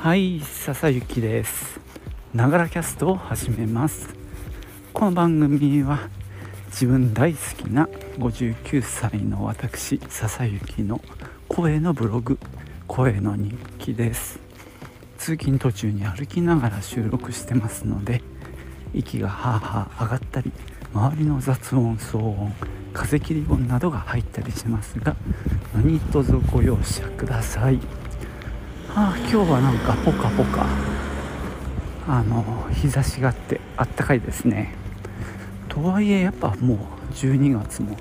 はい笹雪です。ながらキャストを始めます。この番組は自分大好きな59歳の私笹雪の声のブログ声の日記です。通勤途中に歩きながら収録してますので息がハーハー上がったり周りの雑音騒音風切り音などが入ったりしますが何卒ご容赦ください。あ今日はなんかポカポカ。あの日差しがあってあったかいですね。とはいえやっぱもう12月も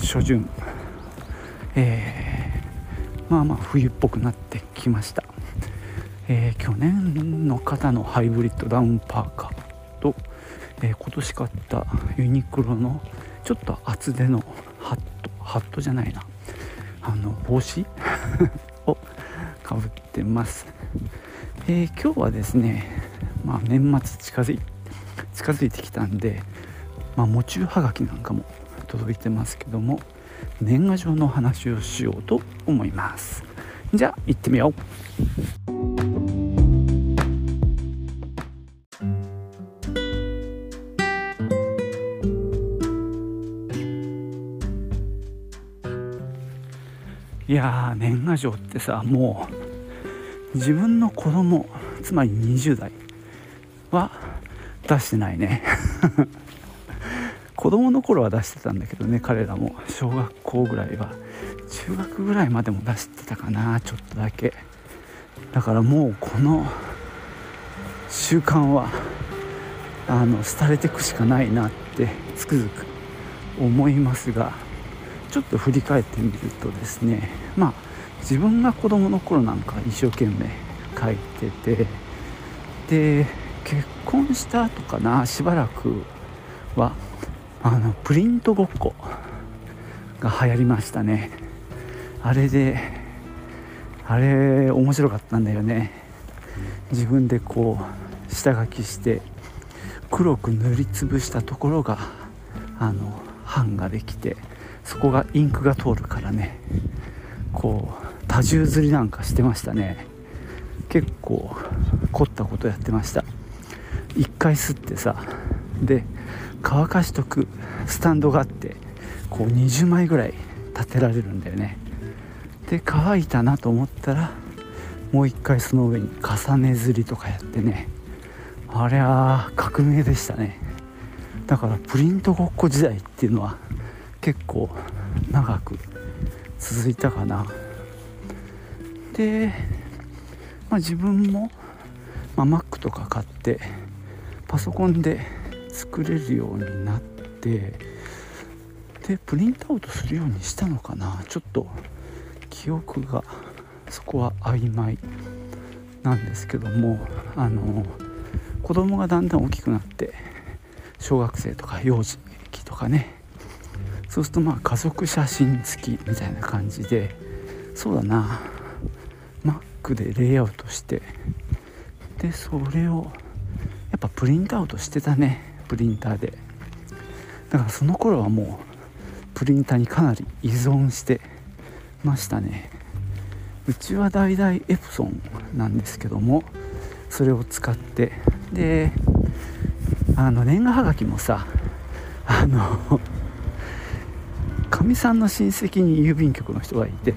初旬。えー、まあまあ冬っぽくなってきました、えー、去年の方のハイブリッドダウンパーカーと、えー、今年買ったユニクロのちょっと厚手のハットハットじゃないな。あの帽子？かぶってます、えー、今日はですね、まあ、年末近づい近づいてきたんで、まあ、喪中はがきなんかも届いてますけども年賀状の話をしようと思います。じゃあ行ってみよう。や年賀状ってさもう自分の子供つまり20代は出してないね。子供の頃は出してたんだけどね彼らも。小学校ぐらいは中学ぐらいまでも出してたかなちょっとだけ。だからもうこの習慣はあの廃れてくしかないなってつくづく思いますが。ちょっと振り返ってみるとですねまあ自分が子供の頃なんか一生懸命書いててで結婚した後かなしばらくはあのプリントごっこが流行りましたね。あれであれ面白かったんだよね。自分でこう下書きして黒く塗りつぶしたところがあの版ができてそこがインクが通るからね。こう多重刷りなんかしてましたね。結構凝ったことやってました。一回吸ってさで乾かしとくスタンドがあってこう20枚ぐらい立てられるんだよね。で乾いたなと思ったらもう一回その上に重ね刷りとかやってね。あれは革命でしたね。だからプリントごっこ時代っていうのは結構長く続いたかな。で、まあ、自分も、まあ、Mac とか買ってパソコンで作れるようになってでプリントアウトするようにしたのかな。ちょっと記憶がそこは曖昧なんですけどもあの子供がだんだん大きくなって小学生とか幼児期とかねそうするとまあ家族写真付きみたいな感じでそうだな。Mac でレイアウトしてでそれをやっぱプリントアウトしてたね。プリンターで。だからその頃はもうプリンターにかなり依存してましたね。うちは代々エプソンなんですけどもそれを使って。であの年賀はがきもさあのかみさんの親戚に郵便局の人がいて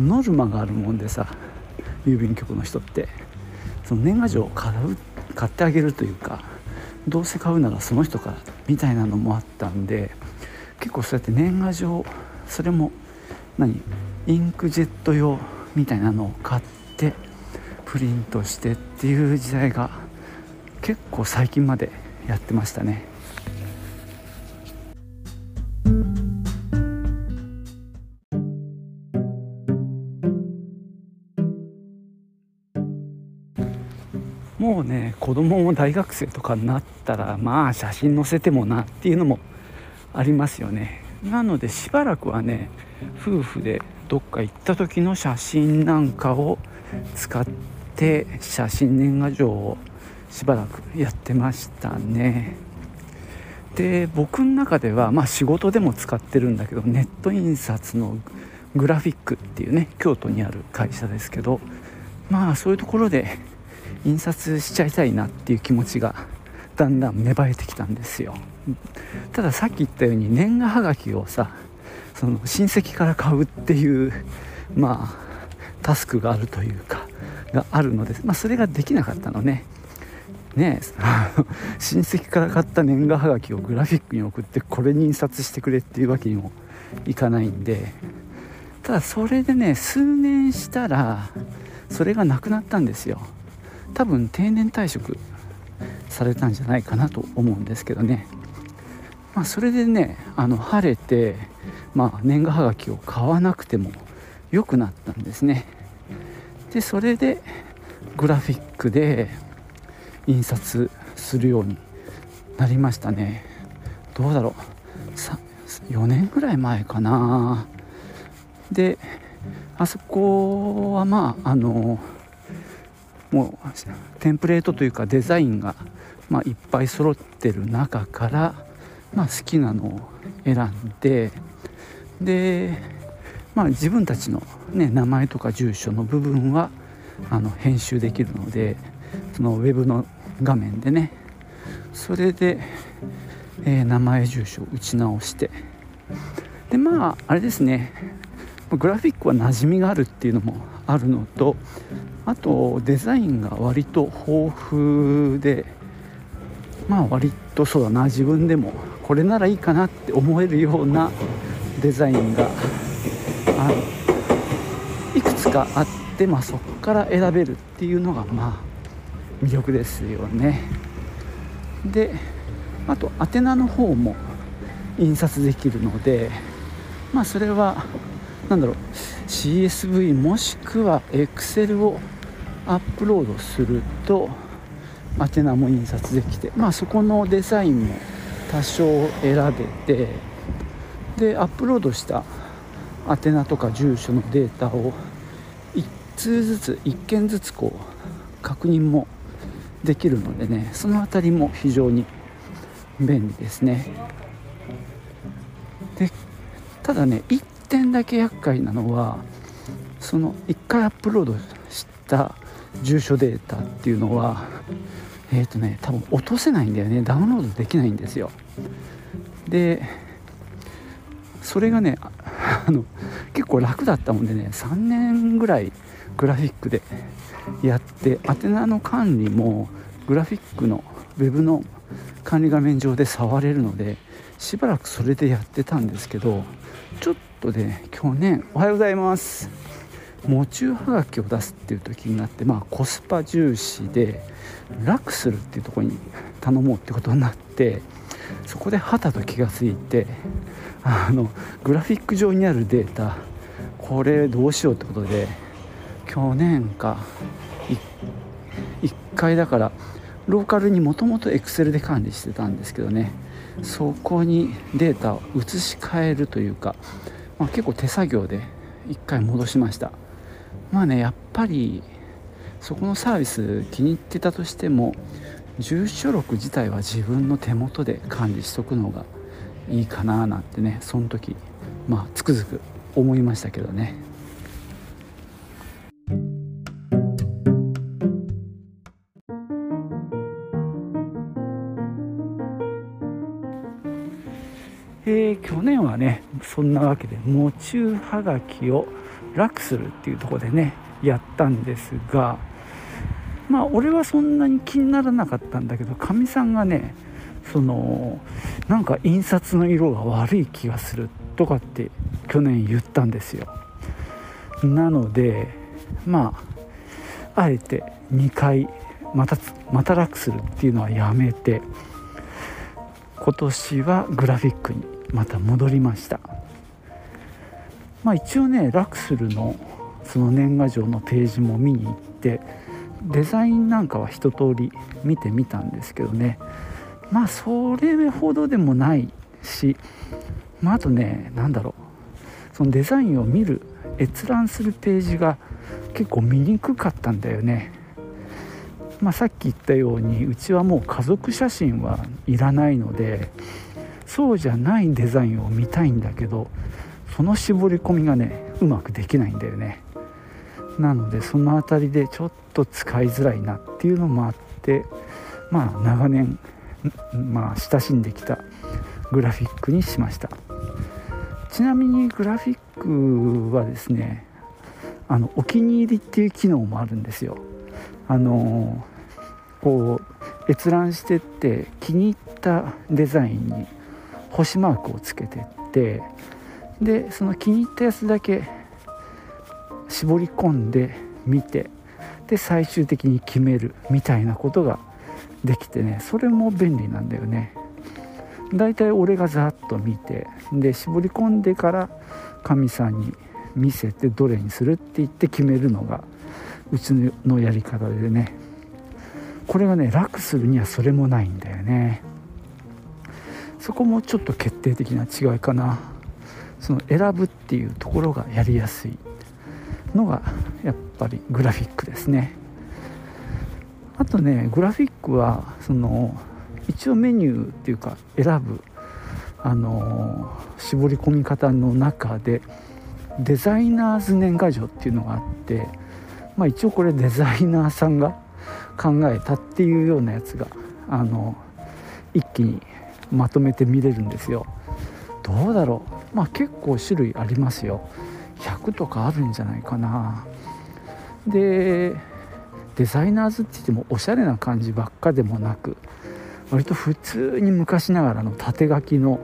ノルマがあるもんでさ郵便局の人ってその年賀状を買う買ってあげるというかどうせ買うならその人からみたいなのもあったんで結構そうやって年賀状それも何インクジェット用みたいなのを買ってプリントしてっていう時代が結構最近までやってましたね。子供も大学生とかになったらまあ写真載せてもなっていうのもありますよね。なのでしばらくはね夫婦でどっか行った時の写真なんかを使って写真年賀状をしばらくやってましたね。で僕の中ではまあ仕事でも使ってるんだけどネット印刷のグラフィックっていうね京都にある会社ですけどまあそういうところで印刷しちゃいたいなっていう気持ちがだんだん芽生えてきたんですよ。たださっき言ったように年賀はがきをさその親戚から買うっていうまあタスクがあるというかがあるので、まあ、それができなかったのね。ね 親戚から買った年賀はがきをグラフィックに送ってこれに印刷してくれっていうわけにもいかないんで。ただそれでね数年したらそれがなくなったんですよ。多分定年退職されたんじゃないかなと思うんですけどね。まあそれでねあの晴れてまあ年賀はがきを買わなくても良くなったんですね。でそれでグラフィックで印刷するようになりましたね。どうだろう。4年ぐらい前かな。であそこはまああのもうテンプレートというかデザインが、ま、いっぱい揃ってる中から、ま、好きなのを選んでで、まあ、自分たちの、ね、名前とか住所の部分はあの編集できるのでそのウェブの画面でねそれで、えー、名前住所を打ち直してでまああれですねグラフィックは馴染みがあるっていうのもあるのとあとデザインが割と豊富でまあ割とそうだな自分でもこれならいいかなって思えるようなデザインがあいくつかあって、まあ、そこから選べるっていうのがまあ魅力ですよね。であと宛名の方も印刷できるのでまあそれは何だろう。CSV もしくは Excel をアップロードすると宛名も印刷できてまあそこのデザインも多少選べてでアップロードした宛名とか住所のデータを1通ずつ1件ずつこう確認もできるのでねその辺りも非常に便利ですね。でただね1点だけ厄介なのはその1回アップロードした住所データっていうのはえっ、ー、とね多分落とせないんだよね。ダウンロードできないんですよ。でそれがねあの結構楽だったもんでね3年ぐらいグラフィックでやって宛名の管理もグラフィックのウェブの管理画面上で触れるのでしばらくそれでやってたんですけどちょっとで去年おはようございます。喪中はがきを出すっていう時になってまあコスパ重視で楽するっていうとこに頼もうってことになってそこではたと気が付いてあのグラフィック上にあるデータこれどうしようってことで去年か1回だからローカルにもともと Excel で管理してたんですけどねそこにデータを移し替えるというかまあ、結構手作業で1回戻しました。まあねやっぱりそこのサービス気に入ってたとしても住所録自体は自分の手元で管理しとくのがいいかななんてねその時まあつくづく思いましたけどね。そんなわけで喪中はがきを楽するっていうとこでねやったんですがまあ俺はそんなに気にならなかったんだけどかみさんがねそのなんか印刷の色が悪い気がするとかって去年言ったんですよ。なのでまああえて2回またまた楽するっていうのはやめて今年はグラフィックにまた戻りました。まあ一応ねラクスルのその年賀状のページも見に行ってデザインなんかは一通り見てみたんですけどね。まあそれほどでもないし、まあ、あとね何だろう。そのデザインを見る閲覧するページが結構見にくかったんだよね。まあ、さっき言ったようにうちはもう家族写真はいらないのでそうじゃないデザインを見たいんだけどその絞り込みがねうまくできないんだよね。なのでその辺りでちょっと使いづらいなっていうのもあってまあ長年まあ親しんできたグラフィックにしました。ちなみにグラフィックはですねあのお気に入りっていう機能もあるんですよ。あのこう閲覧してって気に入ったデザインに星マークをつけてってでその気に入ったやつだけ絞り込んで見てで最終的に決めるみたいなことができてねそれも便利なんだよね。だいたい俺がざっと見てで絞り込んでからかみさんに見せてどれにするって言って決めるのがうちのやり方でね。これがね楽するにはそれもないんだよね。そこもちょっと決定的な違いかな。その選ぶっていうところがやりやすいのがやっぱりグラフィックですね。あとねグラフィックはその一応メニューっていうか選ぶあの絞り込み方の中でデザイナーズ年賀状っていうのがあって、まあ、一応これデザイナーさんが考えたっていうようなやつがあの一気にまとめて見れるんですよ。どうだろう。まあ結構種類ありますよ。100とかあるんじゃないかな。でデザイナーズって言ってもおしゃれな感じばっかでもなく割と普通に昔ながらの縦書きの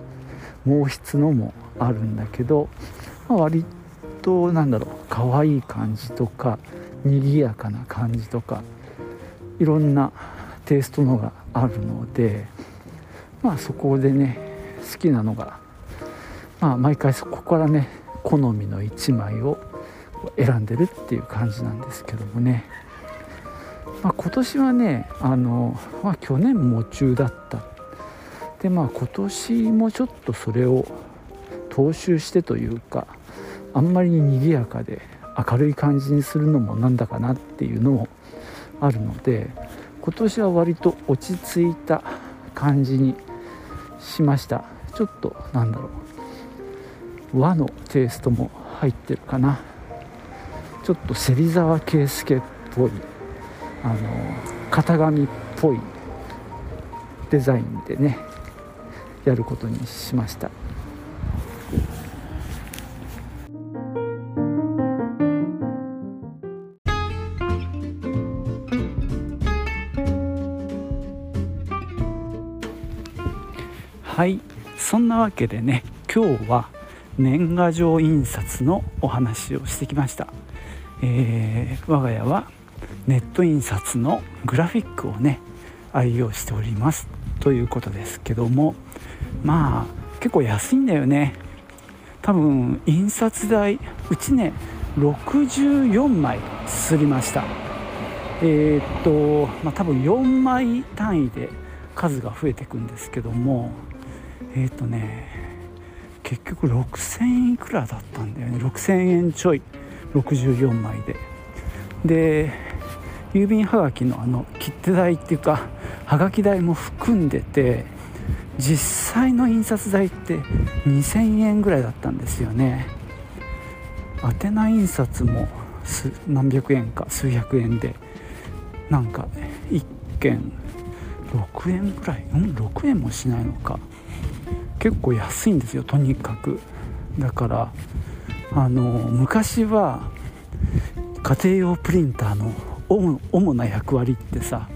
毛筆のもあるんだけど、まあ、割となんだろう。可愛い感じとか賑やかな感じとかいろんなテイストのがあるのでまあそこでね好きなのがまあ毎回そこからね好みの1枚を選んでるっていう感じなんですけどもね、まあ、今年はねあの、まあ、去年夢中だった。でまあ今年もちょっとそれを踏襲してというかあんまりに賑やかで明るい感じにするのもなんだかなっていうのもあるので今年は割と落ち着いた感じにしました。ちょっとなんだろう。和のテイストも入ってるかな。ちょっと芹沢圭介っぽいあの型紙っぽいデザインでねやることにしました。はい。そんなわけでね今日は年賀状印刷のお話をしてきました、えー、我が家はネット印刷のグラフィックをね愛用しております。ということですけどもまあ結構安いんだよね。多分印刷代うちね64枚すりました。えー、っとまあ多分4枚単位で数が増えていくんですけどもえっ、ー、とね結局6000円いくらだったんだよね。6000円ちょい。64枚で。で郵便はがきのあの切手代っていうかはがき代も含んでて実際の印刷代って2000円ぐらいだったんですよね。宛名印刷も何百円か数百円で。なんか1件6円ぐらい？うん？6円もしないのか。結構安いんですよとにかく。だからあの昔は家庭用プリンターの主な役割ってさ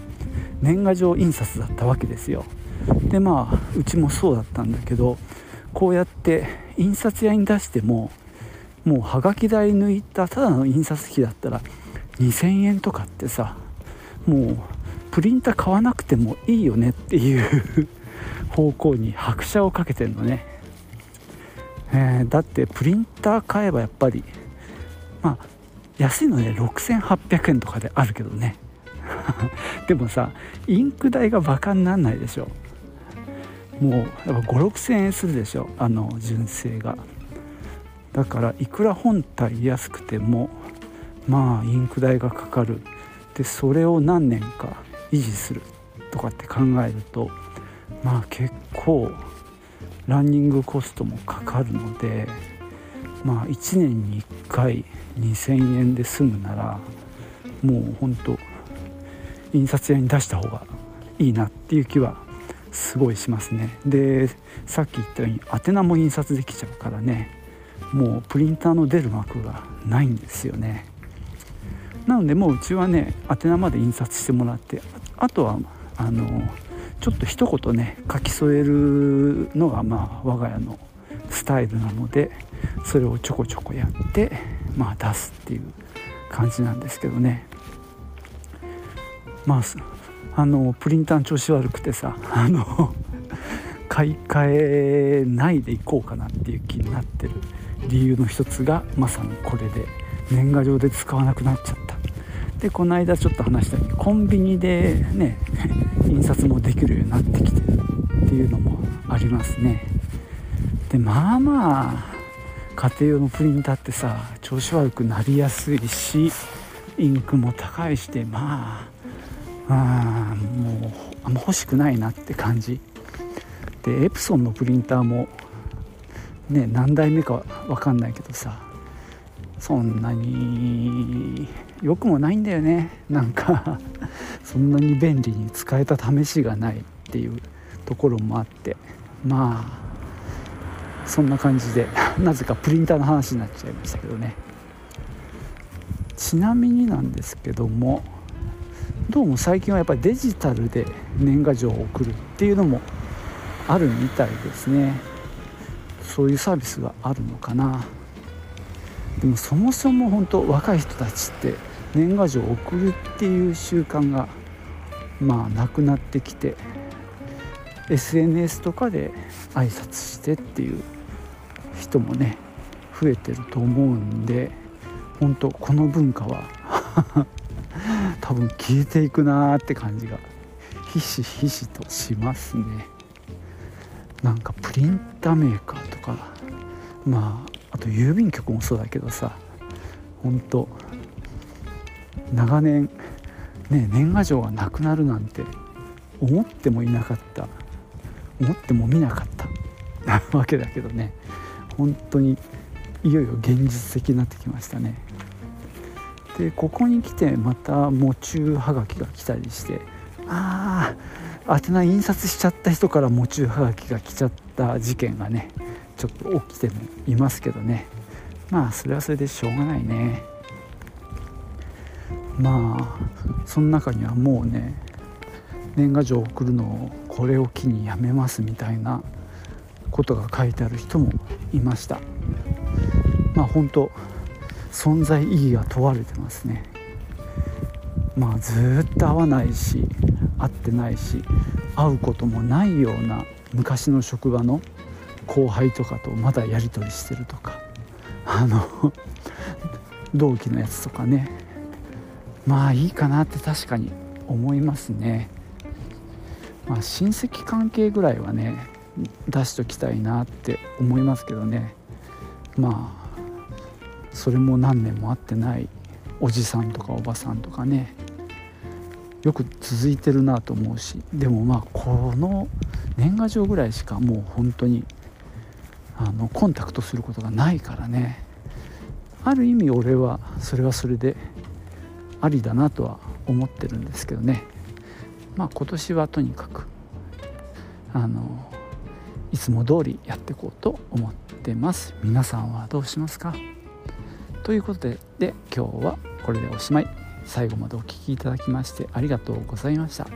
年賀状印刷だったわけですよ。でまあうちもそうだったんだけどこうやって印刷屋に出してももうはがき代抜いたただの印刷費だったら2000円とかってさもうプリンター買わなくてもいいよねっていう方向に拍車をかけてるのね、えー、だってプリンター買えばやっぱりまあ安いので6800円とかであるけどね。でもさインク代がバカになんないでしょ。もうやっぱ56000円するでしょあの純正が。だからいくら本体安くてもまあインク代がかかる。でそれを何年か維持するとかって考えるとまあ結構ランニングコストもかかるのでまあ1年に1回2,000円で済むならもうほんと印刷屋に出した方がいいなっていう気はすごいしますね。でさっき言ったように宛名も印刷できちゃうからねもうプリンターの出る幕がないんですよね。なのでもううちはね宛名まで印刷してもらってあとはあのちょっと一言ね書き添えるのがまあ我が家のスタイルなのでそれをちょこちょこやってまあ出すっていう感じなんですけどね。まああのプリンターの調子悪くてさ あの買い替えないでいこうかなっていう気になってる理由の一つがまさにこれで年賀状で使わなくなっちゃった。でこの間ちょっと話したようにコンビニでね 印刷もできるようになってきてるっていうのもありますね。でまあまあ家庭用のプリンターってさ調子悪くなりやすいしインクも高いしてまああもうあんま欲しくないなって感じ。でエプソンのプリンターもね何代目か分かんないけどさそんなに良くもないんだよね。なんかそんなに便利に使えた試しがないっていうところもあって。まあそんな感じでなぜかプリンターの話になっちゃいましたけどね。ちなみになんですけどもどうも最近はやっぱりデジタルで年賀状を送るっていうのもあるみたいですね。そういうサービスがあるのかな。でもそもそも本当若い人たちって年賀状を送るっていう習慣がまあなくなってきて SNS とかで挨拶してっていう人もね増えてると思うんで本当この文化は 多分消えていくなーって感じがひしひしとしますね。なんかプリンターメーカーとかまあと郵便局もそうだけどさ本当長年ね年賀状がなくなるなんて思ってもいなかった。思ってもみなかった。わけだけどね。本当にいよいよ現実的になってきましたね。でここに来てまた喪中はがきが来たりしてああ宛名印刷しちゃった人から喪中はがきが来ちゃった事件がねちょっと起きてもいますけどね。まあそれはそれでしょうがないね。まあその中にはもうね年賀状を送るのをこれを機にやめますみたいなことが書いてある人もいました。まあ本当存在意義が問われてますね。まあずっと会わないし会ってないし会うこともないような昔の職場の後輩とかとまだやり取りしてるとかあの 同期のやつとかね。まあいいかなって確かに思いますね。まあ親戚関係ぐらいはね出しときたいなって思いますけどね。まあそれも何年も会ってないおじさんとかおばさんとかね。よく続いてるなと思うし。でもまあこの年賀状ぐらいしかもう本当にあのコンタクトすることがないからね。ある意味俺はそれはそれでありだなとは思ってるんですけどね。まあ今年はとにかくあのいつも通りやっていこうと思ってます。皆さんはどうしますか？ということでで今日はこれでおしまい。最後までお聴きいただきましてありがとうございました。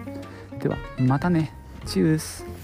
ではまたね。チュース。